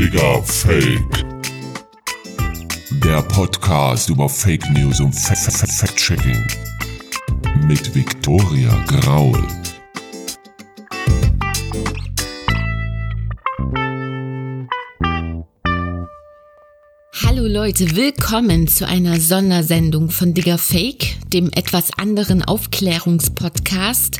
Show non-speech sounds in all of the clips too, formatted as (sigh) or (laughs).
Digga, Fake. Der Podcast über Fake News und Fact-Checking. Mit Victoria Graul. Hallo Leute, willkommen zu einer Sondersendung von Digger Fake, dem etwas anderen Aufklärungspodcast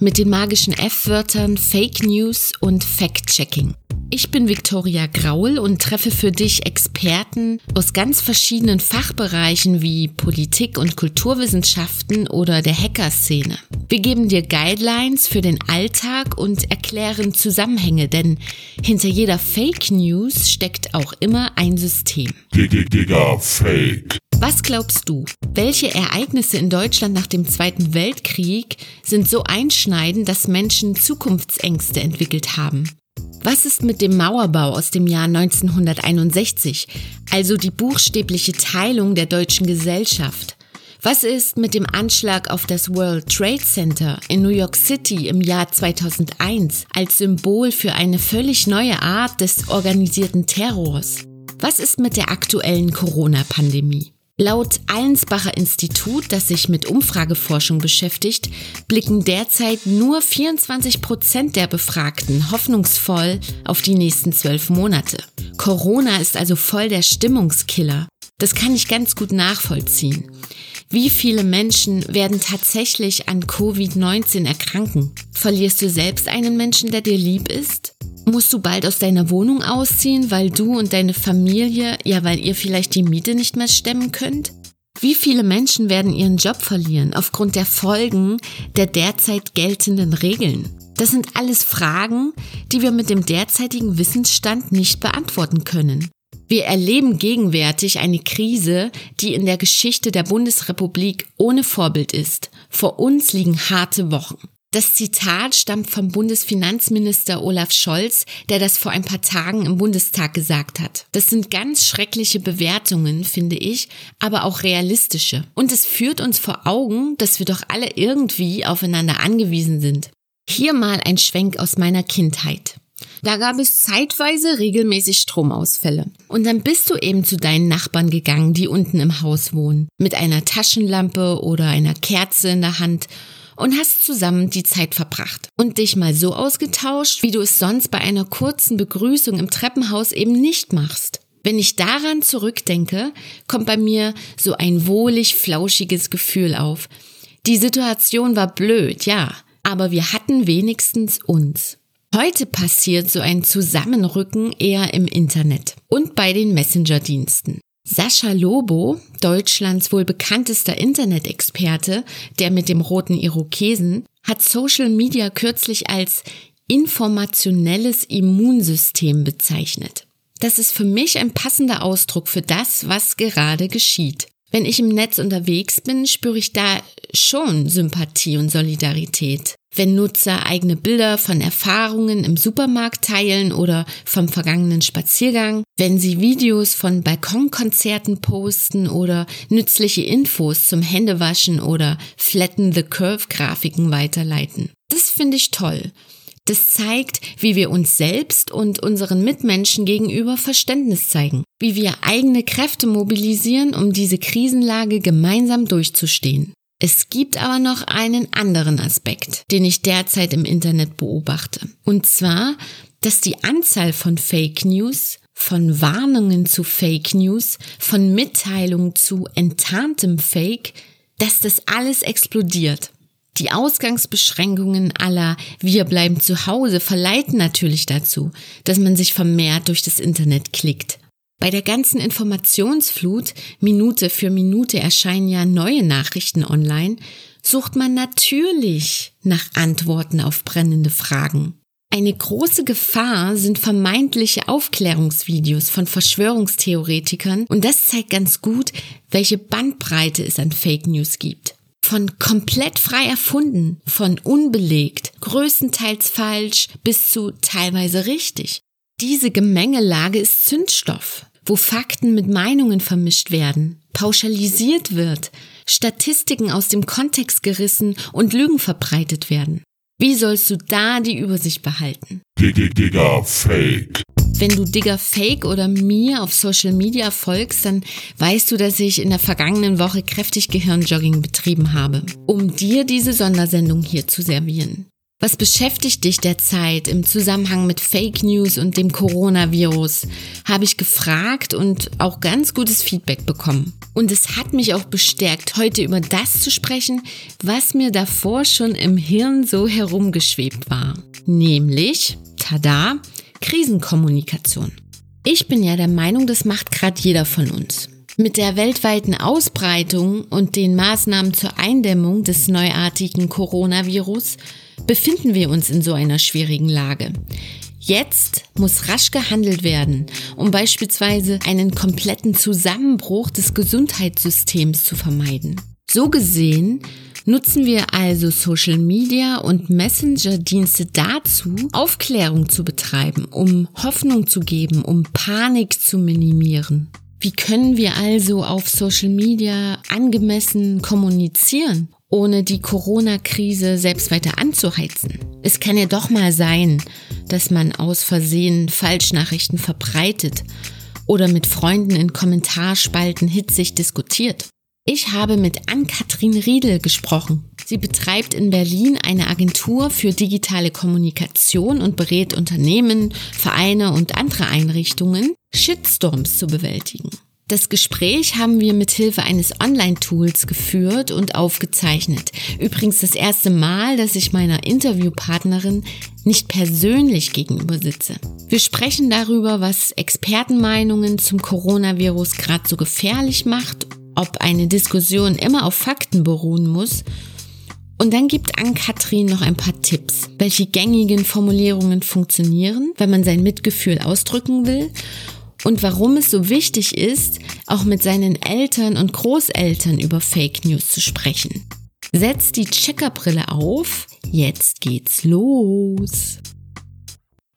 mit den magischen F-Wörtern Fake News und Fact-Checking. Ich bin Viktoria Graul und treffe für dich Experten aus ganz verschiedenen Fachbereichen wie Politik und Kulturwissenschaften oder der Hackerszene. Wir geben dir Guidelines für den Alltag und erklären Zusammenhänge, denn hinter jeder Fake News steckt auch immer ein System. Digga, Fake. Was glaubst du? Welche Ereignisse in Deutschland nach dem Zweiten Weltkrieg sind so einschneidend, dass Menschen Zukunftsängste entwickelt haben? Was ist mit dem Mauerbau aus dem Jahr 1961, also die buchstäbliche Teilung der deutschen Gesellschaft? Was ist mit dem Anschlag auf das World Trade Center in New York City im Jahr 2001 als Symbol für eine völlig neue Art des organisierten Terrors? Was ist mit der aktuellen Corona-Pandemie? Laut Allensbacher Institut, das sich mit Umfrageforschung beschäftigt, blicken derzeit nur 24 Prozent der Befragten hoffnungsvoll auf die nächsten zwölf Monate. Corona ist also voll der Stimmungskiller. Das kann ich ganz gut nachvollziehen. Wie viele Menschen werden tatsächlich an Covid-19 erkranken? Verlierst du selbst einen Menschen, der dir lieb ist? Musst du bald aus deiner Wohnung ausziehen, weil du und deine Familie, ja, weil ihr vielleicht die Miete nicht mehr stemmen könnt? Wie viele Menschen werden ihren Job verlieren aufgrund der Folgen der derzeit geltenden Regeln? Das sind alles Fragen, die wir mit dem derzeitigen Wissensstand nicht beantworten können. Wir erleben gegenwärtig eine Krise, die in der Geschichte der Bundesrepublik ohne Vorbild ist. Vor uns liegen harte Wochen. Das Zitat stammt vom Bundesfinanzminister Olaf Scholz, der das vor ein paar Tagen im Bundestag gesagt hat. Das sind ganz schreckliche Bewertungen, finde ich, aber auch realistische. Und es führt uns vor Augen, dass wir doch alle irgendwie aufeinander angewiesen sind. Hier mal ein Schwenk aus meiner Kindheit. Da gab es zeitweise regelmäßig Stromausfälle. Und dann bist du eben zu deinen Nachbarn gegangen, die unten im Haus wohnen, mit einer Taschenlampe oder einer Kerze in der Hand und hast zusammen die Zeit verbracht und dich mal so ausgetauscht, wie du es sonst bei einer kurzen Begrüßung im Treppenhaus eben nicht machst. Wenn ich daran zurückdenke, kommt bei mir so ein wohlig flauschiges Gefühl auf. Die Situation war blöd, ja, aber wir hatten wenigstens uns. Heute passiert so ein Zusammenrücken eher im Internet und bei den Messenger-Diensten. Sascha Lobo, Deutschlands wohl bekanntester Internet-Experte, der mit dem roten Irokesen, hat Social Media kürzlich als informationelles Immunsystem bezeichnet. Das ist für mich ein passender Ausdruck für das, was gerade geschieht. Wenn ich im Netz unterwegs bin, spüre ich da schon Sympathie und Solidarität. Wenn Nutzer eigene Bilder von Erfahrungen im Supermarkt teilen oder vom vergangenen Spaziergang, wenn sie Videos von Balkonkonzerten posten oder nützliche Infos zum Händewaschen oder Flatten the Curve Grafiken weiterleiten. Das finde ich toll. Das zeigt, wie wir uns selbst und unseren Mitmenschen gegenüber Verständnis zeigen, wie wir eigene Kräfte mobilisieren, um diese Krisenlage gemeinsam durchzustehen. Es gibt aber noch einen anderen Aspekt, den ich derzeit im Internet beobachte. Und zwar, dass die Anzahl von Fake News, von Warnungen zu Fake News, von Mitteilungen zu enttarntem Fake, dass das alles explodiert. Die Ausgangsbeschränkungen aller Wir bleiben zu Hause verleiten natürlich dazu, dass man sich vermehrt durch das Internet klickt. Bei der ganzen Informationsflut, Minute für Minute erscheinen ja neue Nachrichten online, sucht man natürlich nach Antworten auf brennende Fragen. Eine große Gefahr sind vermeintliche Aufklärungsvideos von Verschwörungstheoretikern und das zeigt ganz gut, welche Bandbreite es an Fake News gibt. Von komplett frei erfunden, von unbelegt, größtenteils falsch bis zu teilweise richtig. Diese Gemengelage ist Zündstoff wo Fakten mit Meinungen vermischt werden, pauschalisiert wird, Statistiken aus dem Kontext gerissen und Lügen verbreitet werden. Wie sollst du da die Übersicht behalten? Digga, Fake. Wenn du Digger Fake oder mir auf Social Media folgst, dann weißt du, dass ich in der vergangenen Woche kräftig Gehirnjogging betrieben habe, um dir diese Sondersendung hier zu servieren. Was beschäftigt dich derzeit im Zusammenhang mit Fake News und dem Coronavirus? Habe ich gefragt und auch ganz gutes Feedback bekommen. Und es hat mich auch bestärkt, heute über das zu sprechen, was mir davor schon im Hirn so herumgeschwebt war. Nämlich, tada, Krisenkommunikation. Ich bin ja der Meinung, das macht gerade jeder von uns. Mit der weltweiten Ausbreitung und den Maßnahmen zur Eindämmung des neuartigen Coronavirus befinden wir uns in so einer schwierigen Lage. Jetzt muss rasch gehandelt werden, um beispielsweise einen kompletten Zusammenbruch des Gesundheitssystems zu vermeiden. So gesehen nutzen wir also Social Media und Messenger-Dienste dazu, Aufklärung zu betreiben, um Hoffnung zu geben, um Panik zu minimieren. Wie können wir also auf Social Media angemessen kommunizieren, ohne die Corona-Krise selbst weiter anzuheizen. Es kann ja doch mal sein, dass man aus Versehen Falschnachrichten verbreitet oder mit Freunden in Kommentarspalten hitzig diskutiert. Ich habe mit Ann-Kathrin Riedel gesprochen. Sie betreibt in Berlin eine Agentur für digitale Kommunikation und berät Unternehmen, Vereine und andere Einrichtungen, Shitstorms zu bewältigen. Das Gespräch haben wir mit Hilfe eines Online-Tools geführt und aufgezeichnet. Übrigens das erste Mal, dass ich meiner Interviewpartnerin nicht persönlich gegenüber sitze. Wir sprechen darüber, was Expertenmeinungen zum Coronavirus gerade so gefährlich macht, ob eine Diskussion immer auf Fakten beruhen muss und dann gibt Ann-Kathrin noch ein paar Tipps, welche gängigen Formulierungen funktionieren, wenn man sein Mitgefühl ausdrücken will und warum es so wichtig ist, auch mit seinen Eltern und Großeltern über Fake News zu sprechen. Setz die Checkerbrille auf, jetzt geht's los.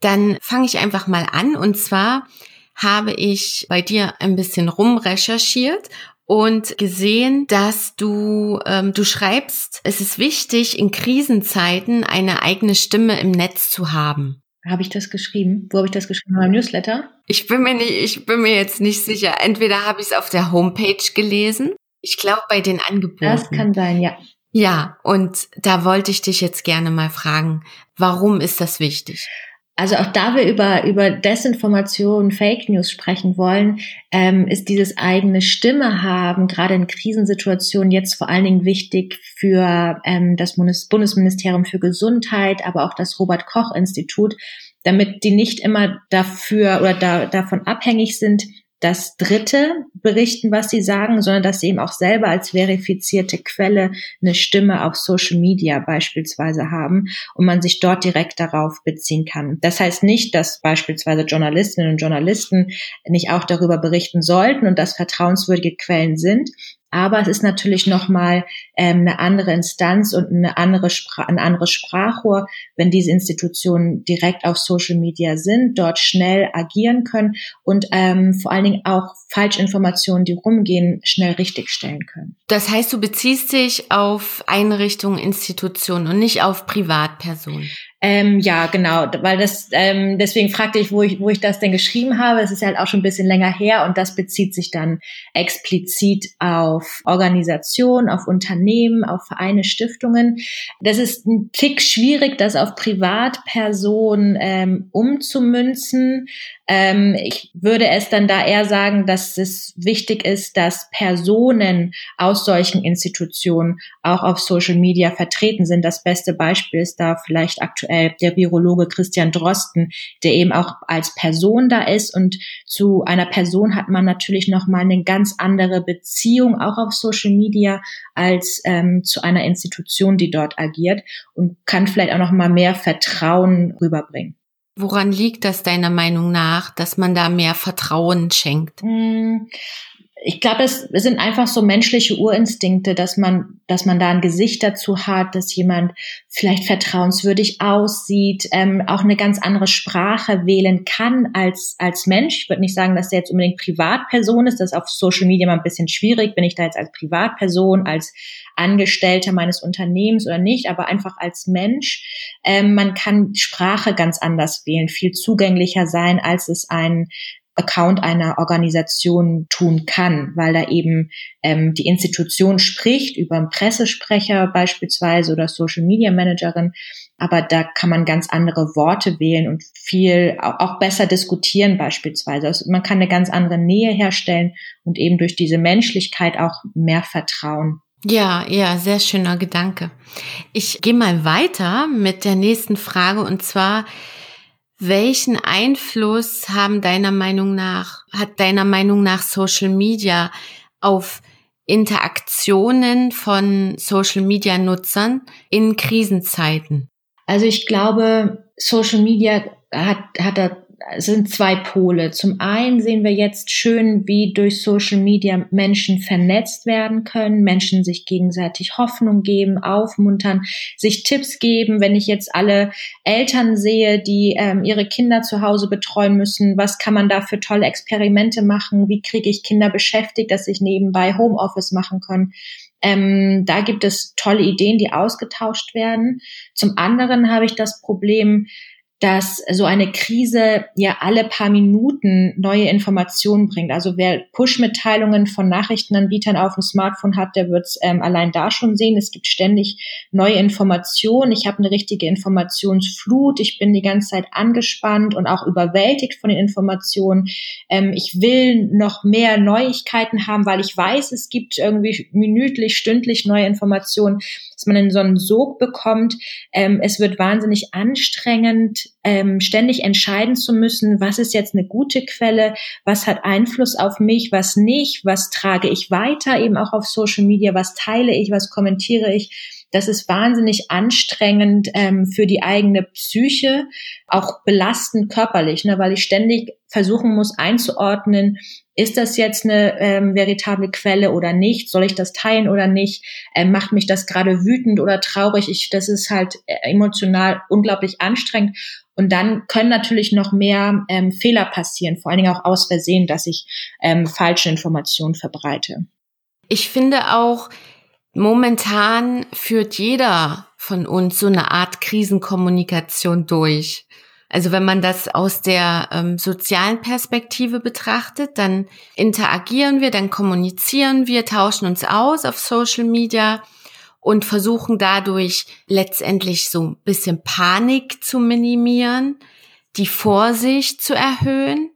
Dann fange ich einfach mal an und zwar habe ich bei dir ein bisschen rumrecherchiert und gesehen, dass du ähm, du schreibst, es ist wichtig in Krisenzeiten eine eigene Stimme im Netz zu haben. Habe ich das geschrieben? Wo habe ich das geschrieben? In meinem Newsletter? Ich bin mir nicht, ich bin mir jetzt nicht sicher. Entweder habe ich es auf der Homepage gelesen. Ich glaube bei den Angeboten. Das kann sein, ja. Ja, und da wollte ich dich jetzt gerne mal fragen, warum ist das wichtig? Also auch da wir über, über Desinformation, Fake News sprechen wollen, ähm, ist dieses eigene Stimme haben, gerade in Krisensituationen jetzt vor allen Dingen wichtig für ähm, das Bundes Bundesministerium für Gesundheit, aber auch das Robert Koch Institut, damit die nicht immer dafür oder da, davon abhängig sind, dass Dritte berichten, was sie sagen, sondern dass sie eben auch selber als verifizierte Quelle eine Stimme auf Social Media beispielsweise haben und man sich dort direkt darauf beziehen kann. Das heißt nicht, dass beispielsweise Journalistinnen und Journalisten nicht auch darüber berichten sollten und das vertrauenswürdige Quellen sind, aber es ist natürlich nochmal ähm, eine andere Instanz und eine andere ein anderes Sprachrohr, wenn diese Institutionen direkt auf Social Media sind, dort schnell agieren können und ähm, vor allen Dingen auch Falschinformationen, die rumgehen, schnell richtigstellen können. Das heißt, du beziehst dich auf Einrichtungen, Institutionen und nicht auf Privatpersonen. Ähm, ja, genau, weil das ähm, deswegen fragte ich, wo ich, wo ich das denn geschrieben habe. Es ist halt auch schon ein bisschen länger her und das bezieht sich dann explizit auf Organisationen, auf Unternehmen, auf Vereine, Stiftungen. Das ist ein Tick schwierig, das auf Privatpersonen ähm, umzumünzen. Ähm, ich würde es dann da eher sagen, dass es wichtig ist, dass Personen aus solchen Institutionen auch auf Social Media vertreten sind. Das beste Beispiel ist da vielleicht aktuell der Virologe Christian Drosten, der eben auch als Person da ist und zu einer Person hat man natürlich noch mal eine ganz andere Beziehung auch auf Social Media als ähm, zu einer Institution, die dort agiert und kann vielleicht auch noch mal mehr Vertrauen rüberbringen. Woran liegt das deiner Meinung nach, dass man da mehr Vertrauen schenkt? Ich glaube, es sind einfach so menschliche Urinstinkte, dass man, dass man da ein Gesicht dazu hat, dass jemand vielleicht vertrauenswürdig aussieht, ähm, auch eine ganz andere Sprache wählen kann als als Mensch. Ich würde nicht sagen, dass der jetzt unbedingt Privatperson ist. Das ist auf Social Media mal ein bisschen schwierig. Bin ich da jetzt als Privatperson, als Angestellter meines Unternehmens oder nicht, aber einfach als Mensch. Ähm, man kann Sprache ganz anders wählen, viel zugänglicher sein, als es ein Account einer Organisation tun kann, weil da eben ähm, die Institution spricht über einen Pressesprecher beispielsweise oder Social Media Managerin, aber da kann man ganz andere Worte wählen und viel auch besser diskutieren beispielsweise. Also man kann eine ganz andere Nähe herstellen und eben durch diese Menschlichkeit auch mehr Vertrauen. Ja, ja, sehr schöner Gedanke. Ich gehe mal weiter mit der nächsten Frage und zwar, welchen Einfluss haben deiner Meinung nach, hat deiner Meinung nach Social Media auf Interaktionen von Social Media Nutzern in Krisenzeiten? Also ich glaube, Social Media hat, hat da sind zwei Pole. Zum einen sehen wir jetzt schön, wie durch Social Media Menschen vernetzt werden können, Menschen sich gegenseitig Hoffnung geben, aufmuntern, sich Tipps geben. Wenn ich jetzt alle Eltern sehe, die ähm, ihre Kinder zu Hause betreuen müssen, was kann man da für tolle Experimente machen? Wie kriege ich Kinder beschäftigt, dass ich nebenbei Homeoffice machen kann? Ähm, da gibt es tolle Ideen, die ausgetauscht werden. Zum anderen habe ich das Problem, dass so eine Krise ja alle paar Minuten neue Informationen bringt. Also wer Push-Mitteilungen von Nachrichtenanbietern auf dem Smartphone hat, der wird es ähm, allein da schon sehen. Es gibt ständig neue Informationen. Ich habe eine richtige Informationsflut. Ich bin die ganze Zeit angespannt und auch überwältigt von den Informationen. Ähm, ich will noch mehr Neuigkeiten haben, weil ich weiß, es gibt irgendwie minütlich, stündlich neue Informationen dass man in so einen Sog bekommt. Ähm, es wird wahnsinnig anstrengend, ähm, ständig entscheiden zu müssen, was ist jetzt eine gute Quelle, was hat Einfluss auf mich, was nicht, was trage ich weiter eben auch auf Social Media, was teile ich, was kommentiere ich. Das ist wahnsinnig anstrengend ähm, für die eigene Psyche, auch belastend körperlich, ne, weil ich ständig versuchen muss einzuordnen, ist das jetzt eine ähm, veritable Quelle oder nicht? Soll ich das teilen oder nicht? Ähm, macht mich das gerade wütend oder traurig? Ich, das ist halt äh, emotional unglaublich anstrengend. Und dann können natürlich noch mehr ähm, Fehler passieren, vor allen Dingen auch aus Versehen, dass ich ähm, falsche Informationen verbreite. Ich finde auch, momentan führt jeder von uns so eine Art Krisenkommunikation durch. Also wenn man das aus der ähm, sozialen Perspektive betrachtet, dann interagieren wir, dann kommunizieren wir, tauschen uns aus auf Social Media und versuchen dadurch letztendlich so ein bisschen Panik zu minimieren, die Vorsicht zu erhöhen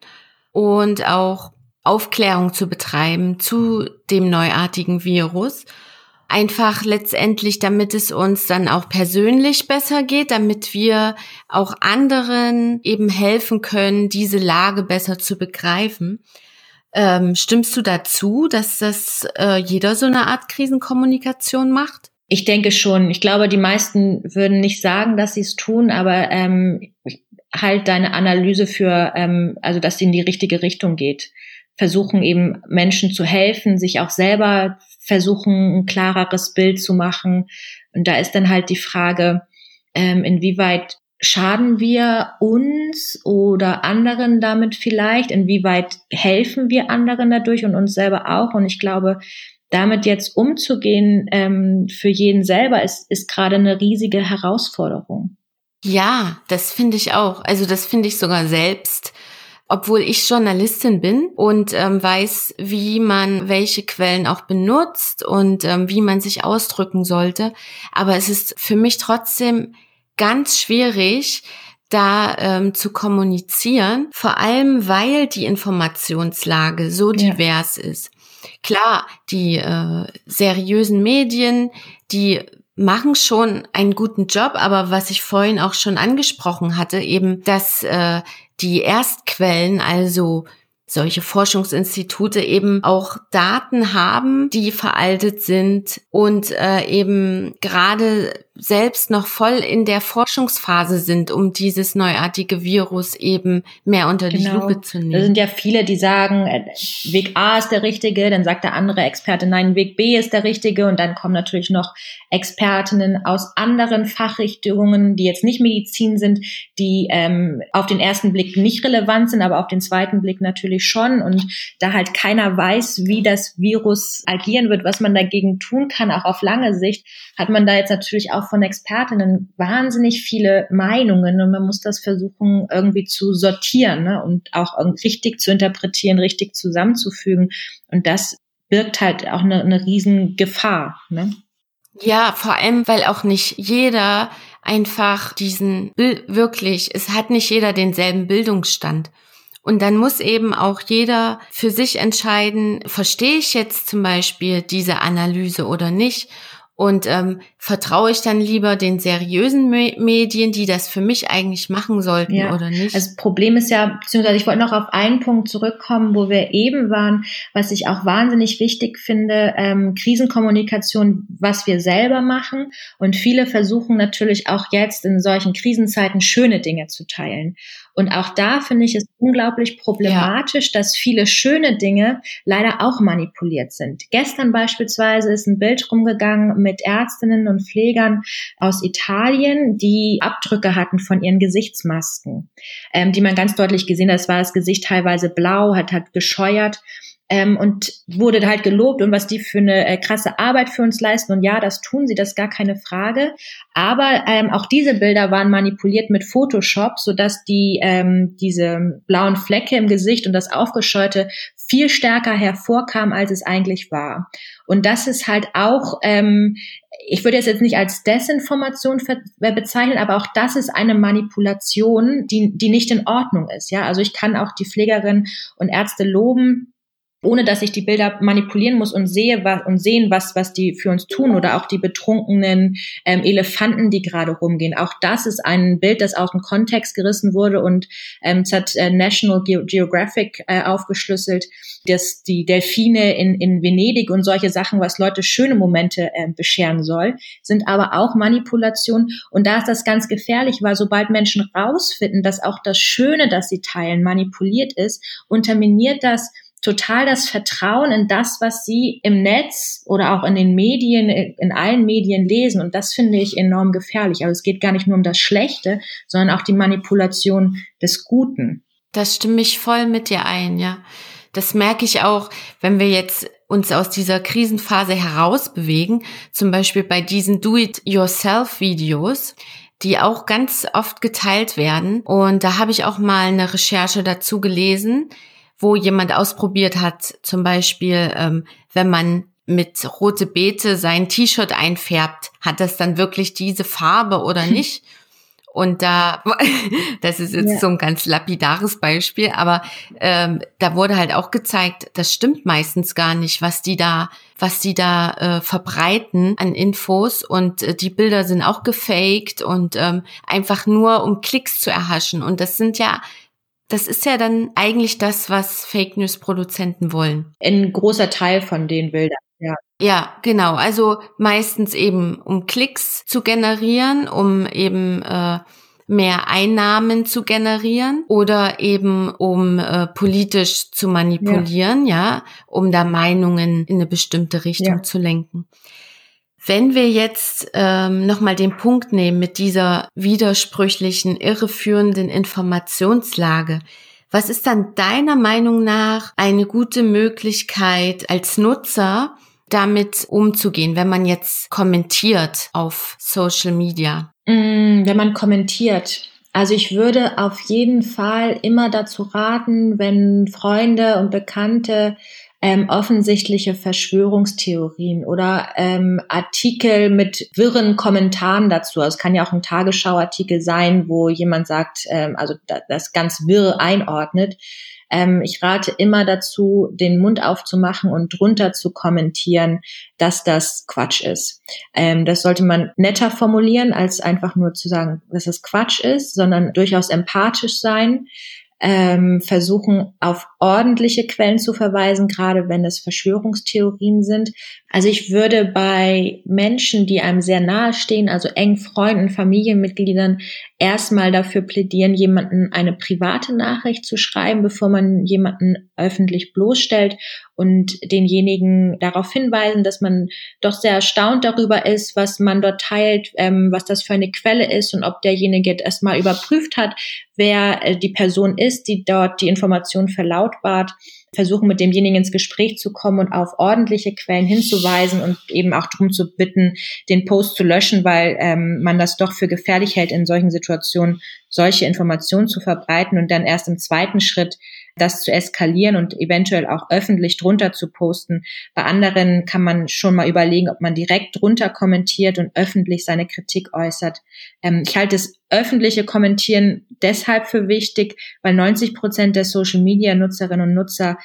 und auch Aufklärung zu betreiben zu dem neuartigen Virus einfach letztendlich, damit es uns dann auch persönlich besser geht, damit wir auch anderen eben helfen können, diese Lage besser zu begreifen. Ähm, stimmst du dazu, dass das äh, jeder so eine Art Krisenkommunikation macht? Ich denke schon. Ich glaube, die meisten würden nicht sagen, dass sie es tun, aber ähm, halt deine Analyse für, ähm, also dass sie in die richtige Richtung geht. Versuchen eben Menschen zu helfen, sich auch selber versuchen, ein klareres Bild zu machen. Und da ist dann halt die Frage, ähm, inwieweit schaden wir uns oder anderen damit vielleicht? Inwieweit helfen wir anderen dadurch und uns selber auch? Und ich glaube, damit jetzt umzugehen ähm, für jeden selber ist, ist gerade eine riesige Herausforderung. Ja, das finde ich auch. Also das finde ich sogar selbst obwohl ich Journalistin bin und ähm, weiß, wie man welche Quellen auch benutzt und ähm, wie man sich ausdrücken sollte. Aber es ist für mich trotzdem ganz schwierig, da ähm, zu kommunizieren, vor allem weil die Informationslage so divers ja. ist. Klar, die äh, seriösen Medien, die machen schon einen guten Job, aber was ich vorhin auch schon angesprochen hatte, eben, dass äh, die Erstquellen, also solche Forschungsinstitute eben auch Daten haben, die veraltet sind und äh, eben gerade selbst noch voll in der Forschungsphase sind, um dieses neuartige Virus eben mehr unter genau. die Lupe zu nehmen. Da sind ja viele, die sagen, äh, Weg A ist der richtige, dann sagt der andere Experte, nein, Weg B ist der richtige und dann kommen natürlich noch Expertinnen aus anderen Fachrichtungen, die jetzt nicht Medizin sind, die ähm, auf den ersten Blick nicht relevant sind, aber auf den zweiten Blick natürlich schon und da halt keiner weiß, wie das Virus agieren wird, was man dagegen tun kann, auch auf lange Sicht, hat man da jetzt natürlich auch von Expertinnen wahnsinnig viele Meinungen und man muss das versuchen irgendwie zu sortieren ne? und auch richtig zu interpretieren, richtig zusammenzufügen. Und das birgt halt auch eine, eine riesen Gefahr. Ne? Ja, vor allem, weil auch nicht jeder einfach diesen wirklich, es hat nicht jeder denselben Bildungsstand. Und dann muss eben auch jeder für sich entscheiden, verstehe ich jetzt zum Beispiel diese Analyse oder nicht? Und ähm, vertraue ich dann lieber den seriösen Me Medien, die das für mich eigentlich machen sollten ja. oder nicht? Also das Problem ist ja, beziehungsweise ich wollte noch auf einen Punkt zurückkommen, wo wir eben waren, was ich auch wahnsinnig wichtig finde, ähm, Krisenkommunikation, was wir selber machen. Und viele versuchen natürlich auch jetzt in solchen Krisenzeiten schöne Dinge zu teilen. Und auch da finde ich es unglaublich problematisch, ja. dass viele schöne Dinge leider auch manipuliert sind. Gestern beispielsweise ist ein Bild rumgegangen mit Ärztinnen und Pflegern aus Italien, die Abdrücke hatten von ihren Gesichtsmasken, ähm, die man ganz deutlich gesehen hat. Es war das Gesicht teilweise blau, hat, hat gescheuert ähm, und wurde halt gelobt und was die für eine äh, krasse Arbeit für uns leisten. Und ja, das tun sie, das ist gar keine Frage. Aber ähm, auch diese Bilder waren manipuliert mit Photoshop, sodass die ähm, diese blauen Flecke im Gesicht und das Aufgescheute viel stärker hervorkam, als es eigentlich war. Und das ist halt auch, ähm, ich würde es jetzt nicht als Desinformation bezeichnen, aber auch das ist eine Manipulation, die, die nicht in Ordnung ist. Ja, also ich kann auch die Pflegerinnen und Ärzte loben, ohne dass ich die Bilder manipulieren muss und sehe was, und sehen, was, was die für uns tun oder auch die betrunkenen ähm, Elefanten, die gerade rumgehen. Auch das ist ein Bild, das aus dem Kontext gerissen wurde und ähm, es hat äh, National Ge Geographic äh, aufgeschlüsselt, dass die Delfine in, in Venedig und solche Sachen, was Leute schöne Momente äh, bescheren soll, sind aber auch Manipulation. Und da ist das ganz gefährlich, weil sobald Menschen rausfinden, dass auch das Schöne, das sie teilen, manipuliert ist, unterminiert das total das Vertrauen in das, was sie im Netz oder auch in den Medien, in allen Medien lesen. Und das finde ich enorm gefährlich. Aber es geht gar nicht nur um das Schlechte, sondern auch die Manipulation des Guten. Das stimme ich voll mit dir ein, ja. Das merke ich auch, wenn wir jetzt uns aus dieser Krisenphase herausbewegen, zum Beispiel bei diesen Do-it-yourself-Videos, die auch ganz oft geteilt werden. Und da habe ich auch mal eine Recherche dazu gelesen, wo jemand ausprobiert hat, zum Beispiel, ähm, wenn man mit rote Beete sein T-Shirt einfärbt, hat das dann wirklich diese Farbe oder nicht? Und da, (laughs) das ist jetzt ja. so ein ganz lapidares Beispiel, aber ähm, da wurde halt auch gezeigt, das stimmt meistens gar nicht, was die da, was die da äh, verbreiten an Infos und äh, die Bilder sind auch gefaked und ähm, einfach nur um Klicks zu erhaschen. Und das sind ja das ist ja dann eigentlich das, was Fake News Produzenten wollen. Ein großer Teil von den Bildern. Ja. ja, genau. Also meistens eben, um Klicks zu generieren, um eben äh, mehr Einnahmen zu generieren oder eben um äh, politisch zu manipulieren, ja. ja, um da Meinungen in eine bestimmte Richtung ja. zu lenken. Wenn wir jetzt ähm, nochmal den Punkt nehmen mit dieser widersprüchlichen, irreführenden Informationslage, was ist dann deiner Meinung nach eine gute Möglichkeit als Nutzer, damit umzugehen, wenn man jetzt kommentiert auf Social Media? Mm, wenn man kommentiert. Also ich würde auf jeden Fall immer dazu raten, wenn Freunde und Bekannte ähm, offensichtliche Verschwörungstheorien oder ähm, Artikel mit wirren Kommentaren dazu. Also es kann ja auch ein Tagesschauartikel sein, wo jemand sagt, ähm, also das ganz wirr einordnet. Ähm, ich rate immer dazu, den Mund aufzumachen und drunter zu kommentieren, dass das Quatsch ist. Ähm, das sollte man netter formulieren, als einfach nur zu sagen, dass es Quatsch ist, sondern durchaus empathisch sein ähm, versuchen auf ordentliche Quellen zu verweisen, gerade wenn es Verschwörungstheorien sind, Also ich würde bei Menschen, die einem sehr nahe stehen, also eng Freunden, Familienmitgliedern, erstmal dafür plädieren, jemanden eine private Nachricht zu schreiben, bevor man jemanden öffentlich bloßstellt und denjenigen darauf hinweisen, dass man doch sehr erstaunt darüber ist, was man dort teilt, ähm, was das für eine Quelle ist und ob derjenige erstmal überprüft hat, wer äh, die Person ist, die dort die Information verlautbart versuchen, mit demjenigen ins Gespräch zu kommen und auf ordentliche Quellen hinzuweisen und eben auch darum zu bitten, den Post zu löschen, weil ähm, man das doch für gefährlich hält, in solchen Situationen solche Informationen zu verbreiten und dann erst im zweiten Schritt das zu eskalieren und eventuell auch öffentlich drunter zu posten. Bei anderen kann man schon mal überlegen, ob man direkt drunter kommentiert und öffentlich seine Kritik äußert. Ähm, ich halte das öffentliche Kommentieren deshalb für wichtig, weil 90 Prozent der Social Media Nutzerinnen und Nutzer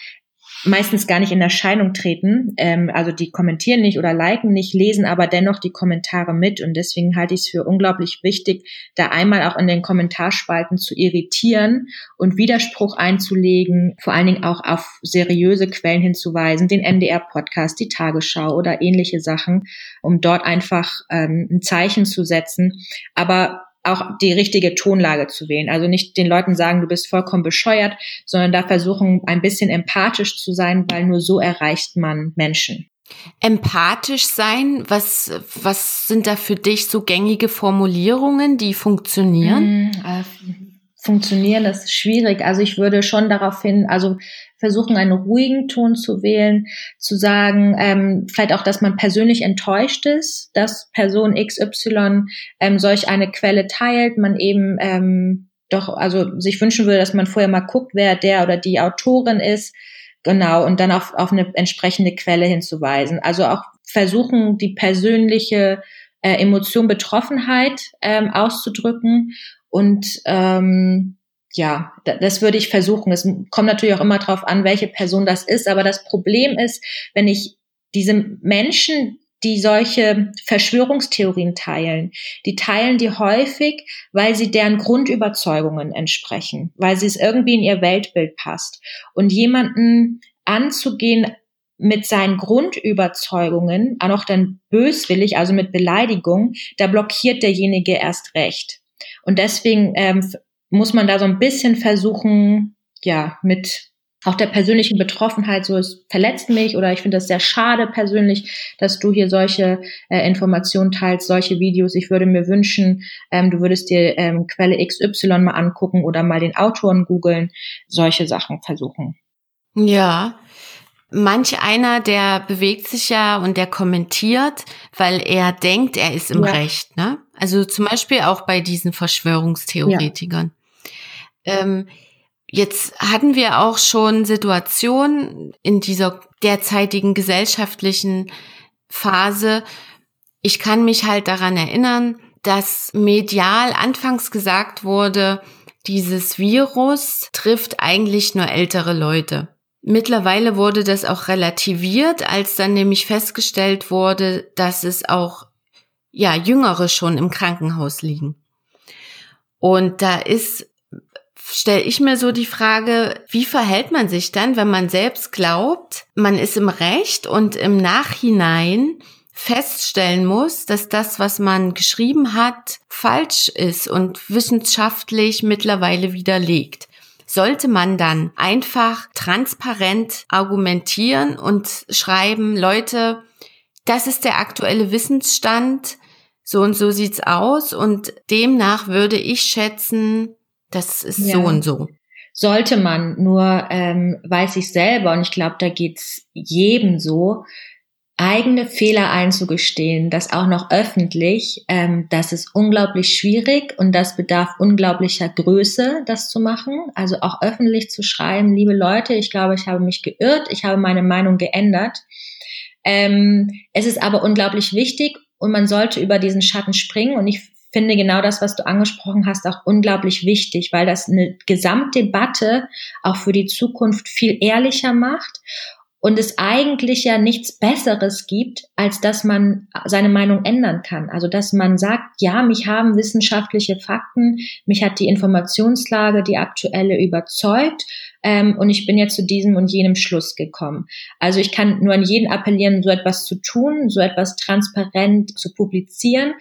meistens gar nicht in Erscheinung treten. Ähm, also die kommentieren nicht oder liken nicht, lesen aber dennoch die Kommentare mit. Und deswegen halte ich es für unglaublich wichtig, da einmal auch in den Kommentarspalten zu irritieren und Widerspruch einzulegen, vor allen Dingen auch auf seriöse Quellen hinzuweisen, den MDR-Podcast, die Tagesschau oder ähnliche Sachen, um dort einfach ähm, ein Zeichen zu setzen. Aber auch die richtige Tonlage zu wählen. Also nicht den Leuten sagen, du bist vollkommen bescheuert, sondern da versuchen, ein bisschen empathisch zu sein, weil nur so erreicht man Menschen. Empathisch sein, was, was sind da für dich so gängige Formulierungen, die funktionieren? Mm, äh, funktionieren, das ist schwierig. Also ich würde schon darauf hin, also versuchen, einen ruhigen Ton zu wählen, zu sagen, ähm, vielleicht auch, dass man persönlich enttäuscht ist, dass Person XY ähm, solch eine Quelle teilt, man eben ähm, doch, also sich wünschen würde, dass man vorher mal guckt, wer der oder die Autorin ist, genau, und dann auf, auf eine entsprechende Quelle hinzuweisen. Also auch versuchen, die persönliche äh, Emotion Betroffenheit ähm, auszudrücken und ähm, ja, das würde ich versuchen. Es kommt natürlich auch immer darauf an, welche Person das ist. Aber das Problem ist, wenn ich diese Menschen, die solche Verschwörungstheorien teilen, die teilen die häufig, weil sie deren Grundüberzeugungen entsprechen, weil sie es irgendwie in ihr Weltbild passt. Und jemanden anzugehen mit seinen Grundüberzeugungen, auch dann böswillig, also mit Beleidigung, da blockiert derjenige erst recht. Und deswegen ähm, muss man da so ein bisschen versuchen, ja, mit auch der persönlichen Betroffenheit, so es verletzt mich oder ich finde das sehr schade persönlich, dass du hier solche äh, Informationen teilst, solche Videos. Ich würde mir wünschen, ähm, du würdest dir ähm, Quelle XY mal angucken oder mal den Autoren googeln, solche Sachen versuchen. Ja, Manch einer, der bewegt sich ja und der kommentiert, weil er denkt, er ist im ja. Recht. Ne? Also zum Beispiel auch bei diesen Verschwörungstheoretikern. Ja. Ähm, jetzt hatten wir auch schon Situationen in dieser derzeitigen gesellschaftlichen Phase. Ich kann mich halt daran erinnern, dass medial anfangs gesagt wurde, dieses Virus trifft eigentlich nur ältere Leute. Mittlerweile wurde das auch relativiert, als dann nämlich festgestellt wurde, dass es auch ja jüngere schon im Krankenhaus liegen. Und da ist stelle ich mir so die Frage, wie verhält man sich dann, wenn man selbst glaubt, man ist im Recht und im Nachhinein feststellen muss, dass das, was man geschrieben hat, falsch ist und wissenschaftlich mittlerweile widerlegt sollte man dann einfach transparent argumentieren und schreiben, Leute, das ist der aktuelle Wissensstand, so und so sieht's aus und demnach würde ich schätzen, das ist ja. so und so. Sollte man, nur ähm, weiß ich selber und ich glaube, da geht's jedem so, eigene Fehler einzugestehen, das auch noch öffentlich, ähm, das ist unglaublich schwierig und das bedarf unglaublicher Größe, das zu machen. Also auch öffentlich zu schreiben, liebe Leute, ich glaube, ich habe mich geirrt, ich habe meine Meinung geändert. Ähm, es ist aber unglaublich wichtig und man sollte über diesen Schatten springen. Und ich finde genau das, was du angesprochen hast, auch unglaublich wichtig, weil das eine Gesamtdebatte auch für die Zukunft viel ehrlicher macht und es eigentlich ja nichts Besseres gibt, als dass man seine Meinung ändern kann. Also dass man sagt, ja, mich haben wissenschaftliche Fakten, mich hat die Informationslage, die aktuelle überzeugt ähm, und ich bin jetzt zu diesem und jenem Schluss gekommen. Also ich kann nur an jeden appellieren, so etwas zu tun, so etwas transparent zu publizieren.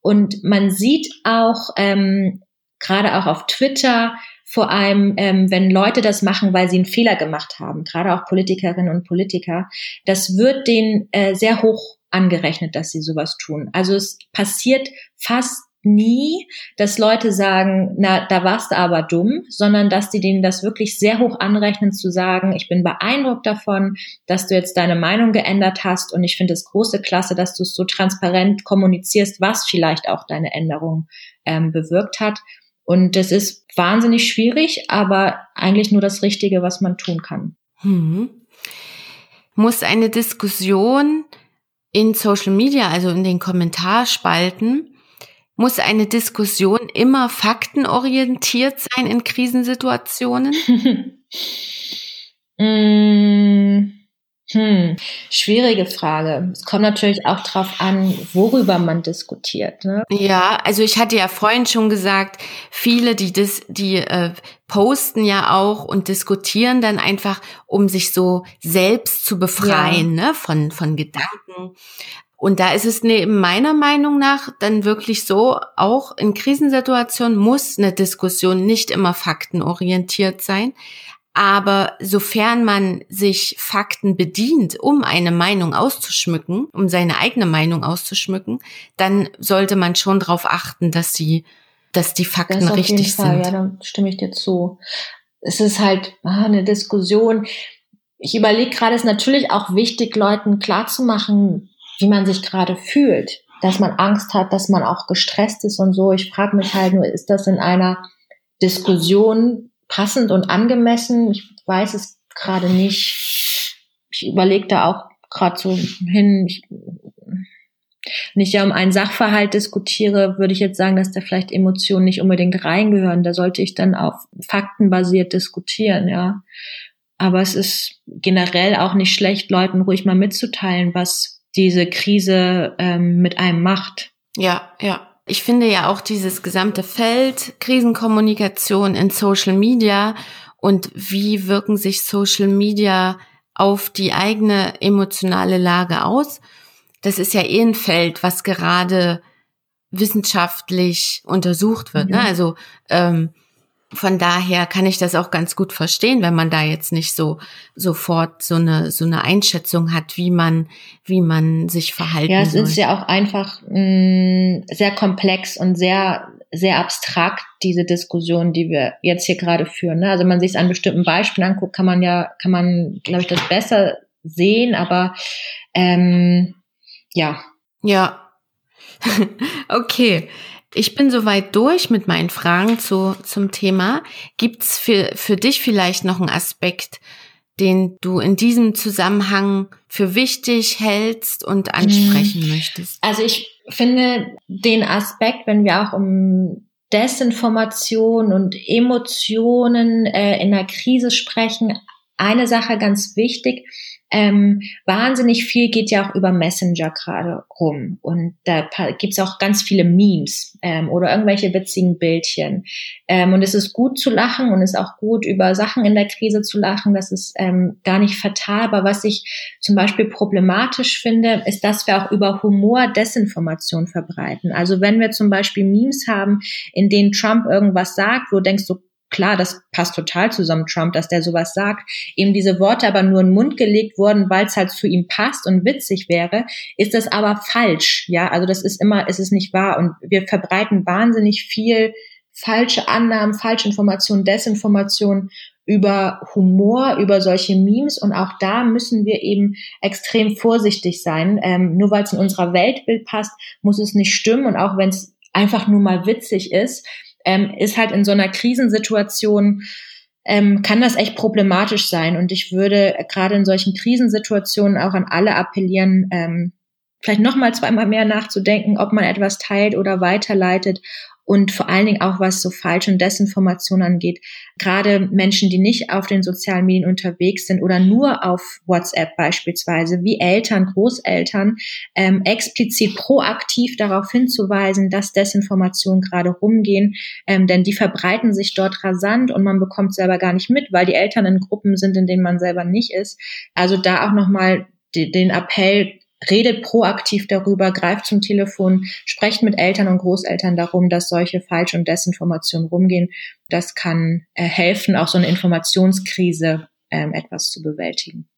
Und man sieht auch, ähm, gerade auch auf Twitter, vor allem, ähm, wenn Leute das machen, weil sie einen Fehler gemacht haben, gerade auch Politikerinnen und Politiker, das wird denen äh, sehr hoch angerechnet, dass sie sowas tun. Also es passiert fast nie, dass Leute sagen, na, da warst du aber dumm, sondern dass die denen das wirklich sehr hoch anrechnen zu sagen, ich bin beeindruckt davon, dass du jetzt deine Meinung geändert hast und ich finde es große Klasse, dass du es so transparent kommunizierst, was vielleicht auch deine Änderung ähm, bewirkt hat. Und das ist wahnsinnig schwierig, aber eigentlich nur das Richtige, was man tun kann. Hm. Muss eine Diskussion in Social Media, also in den Kommentarspalten, muss eine Diskussion immer faktenorientiert sein in Krisensituationen? (laughs) mm. Hm, schwierige Frage. Es kommt natürlich auch darauf an, worüber man diskutiert. Ne? Ja, also ich hatte ja vorhin schon gesagt, viele, die das, die äh, posten ja auch und diskutieren dann einfach, um sich so selbst zu befreien ja. ne, von von Gedanken. Und da ist es ne, meiner Meinung nach dann wirklich so, auch in Krisensituationen muss eine Diskussion nicht immer faktenorientiert sein. Aber sofern man sich Fakten bedient, um eine Meinung auszuschmücken, um seine eigene Meinung auszuschmücken, dann sollte man schon darauf achten, dass sie, dass die Fakten das auf richtig jeden Fall, sind. Ja, dann stimme ich dir zu. Es ist halt ah, eine Diskussion. Ich überlege gerade, es ist natürlich auch wichtig, Leuten klarzumachen, wie man sich gerade fühlt, dass man Angst hat, dass man auch gestresst ist und so. Ich frage mich halt nur, ist das in einer Diskussion passend und angemessen. Ich weiß es gerade nicht. Ich überlege da auch gerade so hin. Ich, wenn ich ja um einen Sachverhalt diskutiere, würde ich jetzt sagen, dass da vielleicht Emotionen nicht unbedingt reingehören. Da sollte ich dann auf Fakten basiert diskutieren, ja. Aber es ist generell auch nicht schlecht, Leuten ruhig mal mitzuteilen, was diese Krise ähm, mit einem macht. Ja, ja ich finde ja auch dieses gesamte Feld Krisenkommunikation in Social Media und wie wirken sich Social Media auf die eigene emotionale Lage aus. Das ist ja eh ein Feld, was gerade wissenschaftlich untersucht wird. Ne? Mhm. Ne? Also ähm, von daher kann ich das auch ganz gut verstehen, wenn man da jetzt nicht so sofort so eine so eine Einschätzung hat, wie man wie man sich verhalten Ja, es soll. ist ja auch einfach mh, mm, sehr komplex und sehr sehr abstrakt diese Diskussion, die wir jetzt hier gerade führen. Ne? Also wenn man sich an bestimmten Beispielen anguckt, kann man ja kann man glaube ich das besser sehen, aber ähm, ja. Ja. (laughs) okay. Ich bin soweit durch mit meinen Fragen zu, zum Thema. Gibt's für, für dich vielleicht noch einen Aspekt, den du in diesem Zusammenhang für wichtig hältst und ansprechen mhm. möchtest? Also ich finde den Aspekt, wenn wir auch um Desinformation und Emotionen äh, in der Krise sprechen, eine Sache ganz wichtig. Ähm, wahnsinnig viel geht ja auch über Messenger gerade rum. Und da gibt's auch ganz viele Memes ähm, oder irgendwelche witzigen Bildchen. Ähm, und es ist gut zu lachen und es ist auch gut, über Sachen in der Krise zu lachen. Das ist ähm, gar nicht fatal. Aber was ich zum Beispiel problematisch finde, ist, dass wir auch über Humor Desinformation verbreiten. Also wenn wir zum Beispiel Memes haben, in denen Trump irgendwas sagt, wo du denkst, so klar, das passt total zusammen, Trump, dass der sowas sagt, ihm diese Worte aber nur in den Mund gelegt wurden, weil es halt zu ihm passt und witzig wäre, ist das aber falsch. Ja, also das ist immer, ist es nicht wahr. Und wir verbreiten wahnsinnig viel falsche Annahmen, falsche Informationen, Desinformation über Humor, über solche Memes und auch da müssen wir eben extrem vorsichtig sein. Ähm, nur weil es in unserer Weltbild passt, muss es nicht stimmen und auch wenn es einfach nur mal witzig ist, ähm, ist halt in so einer Krisensituation, ähm, kann das echt problematisch sein. Und ich würde gerade in solchen Krisensituationen auch an alle appellieren, ähm, vielleicht noch mal zweimal mehr nachzudenken, ob man etwas teilt oder weiterleitet und vor allen Dingen auch was so Falsch- und Desinformation angeht. Gerade Menschen, die nicht auf den sozialen Medien unterwegs sind oder nur auf WhatsApp beispielsweise, wie Eltern, Großeltern, ähm, explizit proaktiv darauf hinzuweisen, dass Desinformationen gerade rumgehen, ähm, denn die verbreiten sich dort rasant und man bekommt selber gar nicht mit, weil die Eltern in Gruppen sind, in denen man selber nicht ist. Also da auch nochmal den Appell, redet proaktiv darüber, greift zum Telefon, sprecht mit Eltern und Großeltern darum, dass solche Falsch- und Desinformationen rumgehen. Das kann äh, helfen, auch so eine Informationskrise ähm, etwas zu bewältigen.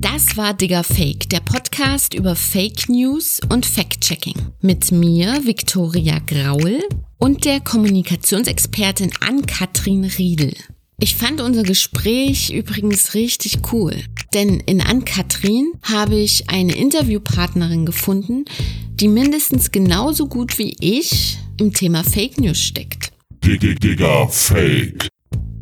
Das war Digger Fake, der Podcast über Fake News und Fact-Checking. Mit mir, Viktoria Graul, und der Kommunikationsexpertin Ann-Kathrin Riedel. Ich fand unser Gespräch übrigens richtig cool, denn in Ann-Kathrin habe ich eine Interviewpartnerin gefunden, die mindestens genauso gut wie ich im Thema Fake News steckt. Digga Fake.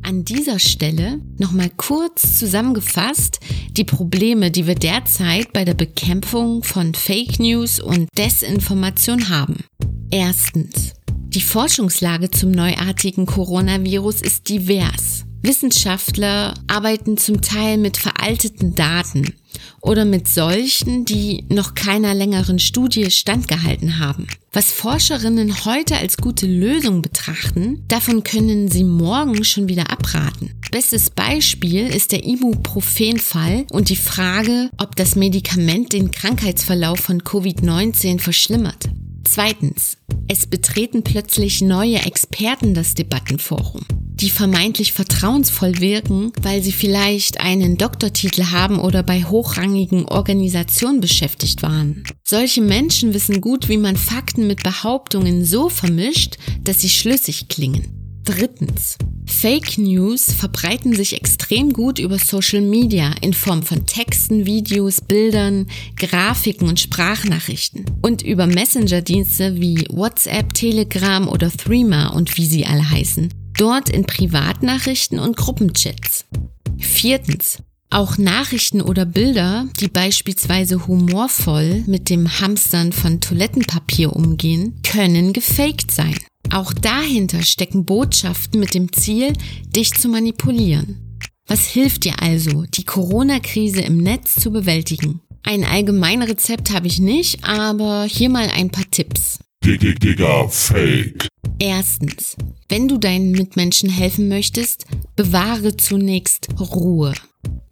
An dieser Stelle nochmal kurz zusammengefasst die Probleme, die wir derzeit bei der Bekämpfung von Fake News und Desinformation haben. Erstens. Die Forschungslage zum neuartigen Coronavirus ist divers. Wissenschaftler arbeiten zum Teil mit veralteten Daten oder mit solchen, die noch keiner längeren Studie standgehalten haben. Was Forscherinnen heute als gute Lösung betrachten, davon können sie morgen schon wieder abraten. Bestes Beispiel ist der Ibuprofen-Fall und die Frage, ob das Medikament den Krankheitsverlauf von Covid-19 verschlimmert. Zweitens. Es betreten plötzlich neue Experten das Debattenforum, die vermeintlich vertrauensvoll wirken, weil sie vielleicht einen Doktortitel haben oder bei hochrangigen Organisationen beschäftigt waren. Solche Menschen wissen gut, wie man Fakten mit Behauptungen so vermischt, dass sie schlüssig klingen. Drittens. Fake News verbreiten sich extrem gut über Social Media in Form von Texten, Videos, Bildern, Grafiken und Sprachnachrichten und über Messenger-Dienste wie WhatsApp, Telegram oder Threema und wie sie alle heißen. Dort in Privatnachrichten und Gruppenchats. Viertens. Auch Nachrichten oder Bilder, die beispielsweise humorvoll mit dem Hamstern von Toilettenpapier umgehen, können gefaked sein. Auch dahinter stecken Botschaften mit dem Ziel, dich zu manipulieren. Was hilft dir also, die Corona-Krise im Netz zu bewältigen? Ein Allgemeinrezept habe ich nicht, aber hier mal ein paar Tipps. Digga Fake. Erstens, wenn du deinen Mitmenschen helfen möchtest, bewahre zunächst Ruhe.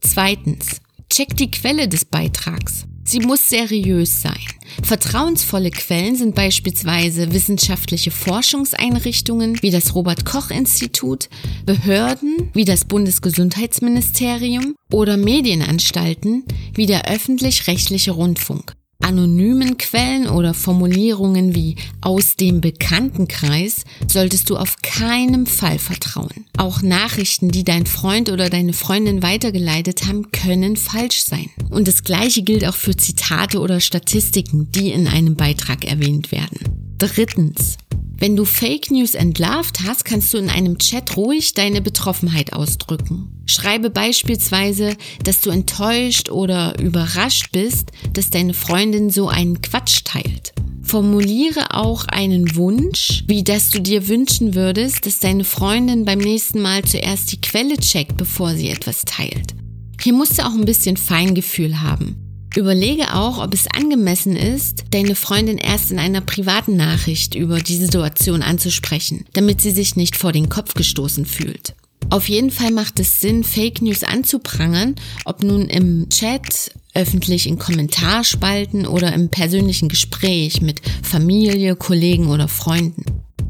Zweitens, check die Quelle des Beitrags. Sie muss seriös sein. Vertrauensvolle Quellen sind beispielsweise wissenschaftliche Forschungseinrichtungen wie das Robert Koch Institut, Behörden wie das Bundesgesundheitsministerium oder Medienanstalten wie der öffentlich-rechtliche Rundfunk anonymen Quellen oder Formulierungen wie aus dem Bekanntenkreis solltest du auf keinen Fall vertrauen. Auch Nachrichten, die dein Freund oder deine Freundin weitergeleitet haben, können falsch sein. Und das gleiche gilt auch für Zitate oder Statistiken, die in einem Beitrag erwähnt werden. Drittens. Wenn du Fake News entlarvt hast, kannst du in einem Chat ruhig deine Betroffenheit ausdrücken. Schreibe beispielsweise, dass du enttäuscht oder überrascht bist, dass deine Freundin so einen Quatsch teilt. Formuliere auch einen Wunsch, wie dass du dir wünschen würdest, dass deine Freundin beim nächsten Mal zuerst die Quelle checkt, bevor sie etwas teilt. Hier musst du auch ein bisschen Feingefühl haben. Überlege auch, ob es angemessen ist, deine Freundin erst in einer privaten Nachricht über die Situation anzusprechen, damit sie sich nicht vor den Kopf gestoßen fühlt. Auf jeden Fall macht es Sinn, Fake News anzuprangern, ob nun im Chat, öffentlich in Kommentarspalten oder im persönlichen Gespräch mit Familie, Kollegen oder Freunden.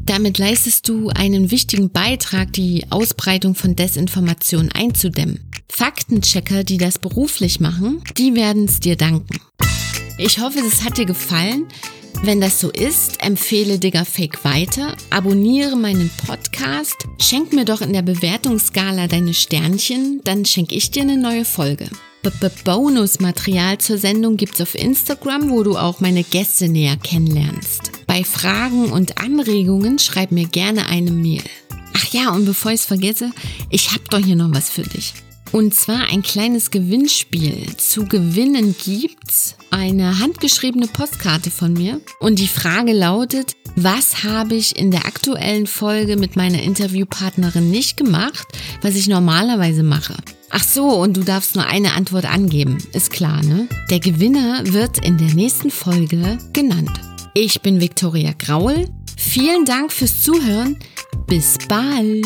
Damit leistest du einen wichtigen Beitrag, die Ausbreitung von Desinformation einzudämmen. Faktenchecker, die das beruflich machen, die werden es dir danken. Ich hoffe, es hat dir gefallen. Wenn das so ist, empfehle Digger Fake weiter, abonniere meinen Podcast, schenk mir doch in der Bewertungsskala deine Sternchen, dann schenke ich dir eine neue Folge. Bonusmaterial zur Sendung gibt's auf Instagram, wo du auch meine Gäste näher kennenlernst. Bei Fragen und Anregungen schreib mir gerne eine Mail. Ach ja, und bevor ich es vergesse, ich hab doch hier noch was für dich. Und zwar ein kleines Gewinnspiel. Zu gewinnen gibt's eine handgeschriebene Postkarte von mir. Und die Frage lautet, was habe ich in der aktuellen Folge mit meiner Interviewpartnerin nicht gemacht, was ich normalerweise mache? Ach so, und du darfst nur eine Antwort angeben. Ist klar, ne? Der Gewinner wird in der nächsten Folge genannt. Ich bin Viktoria Graul. Vielen Dank fürs Zuhören. Bis bald.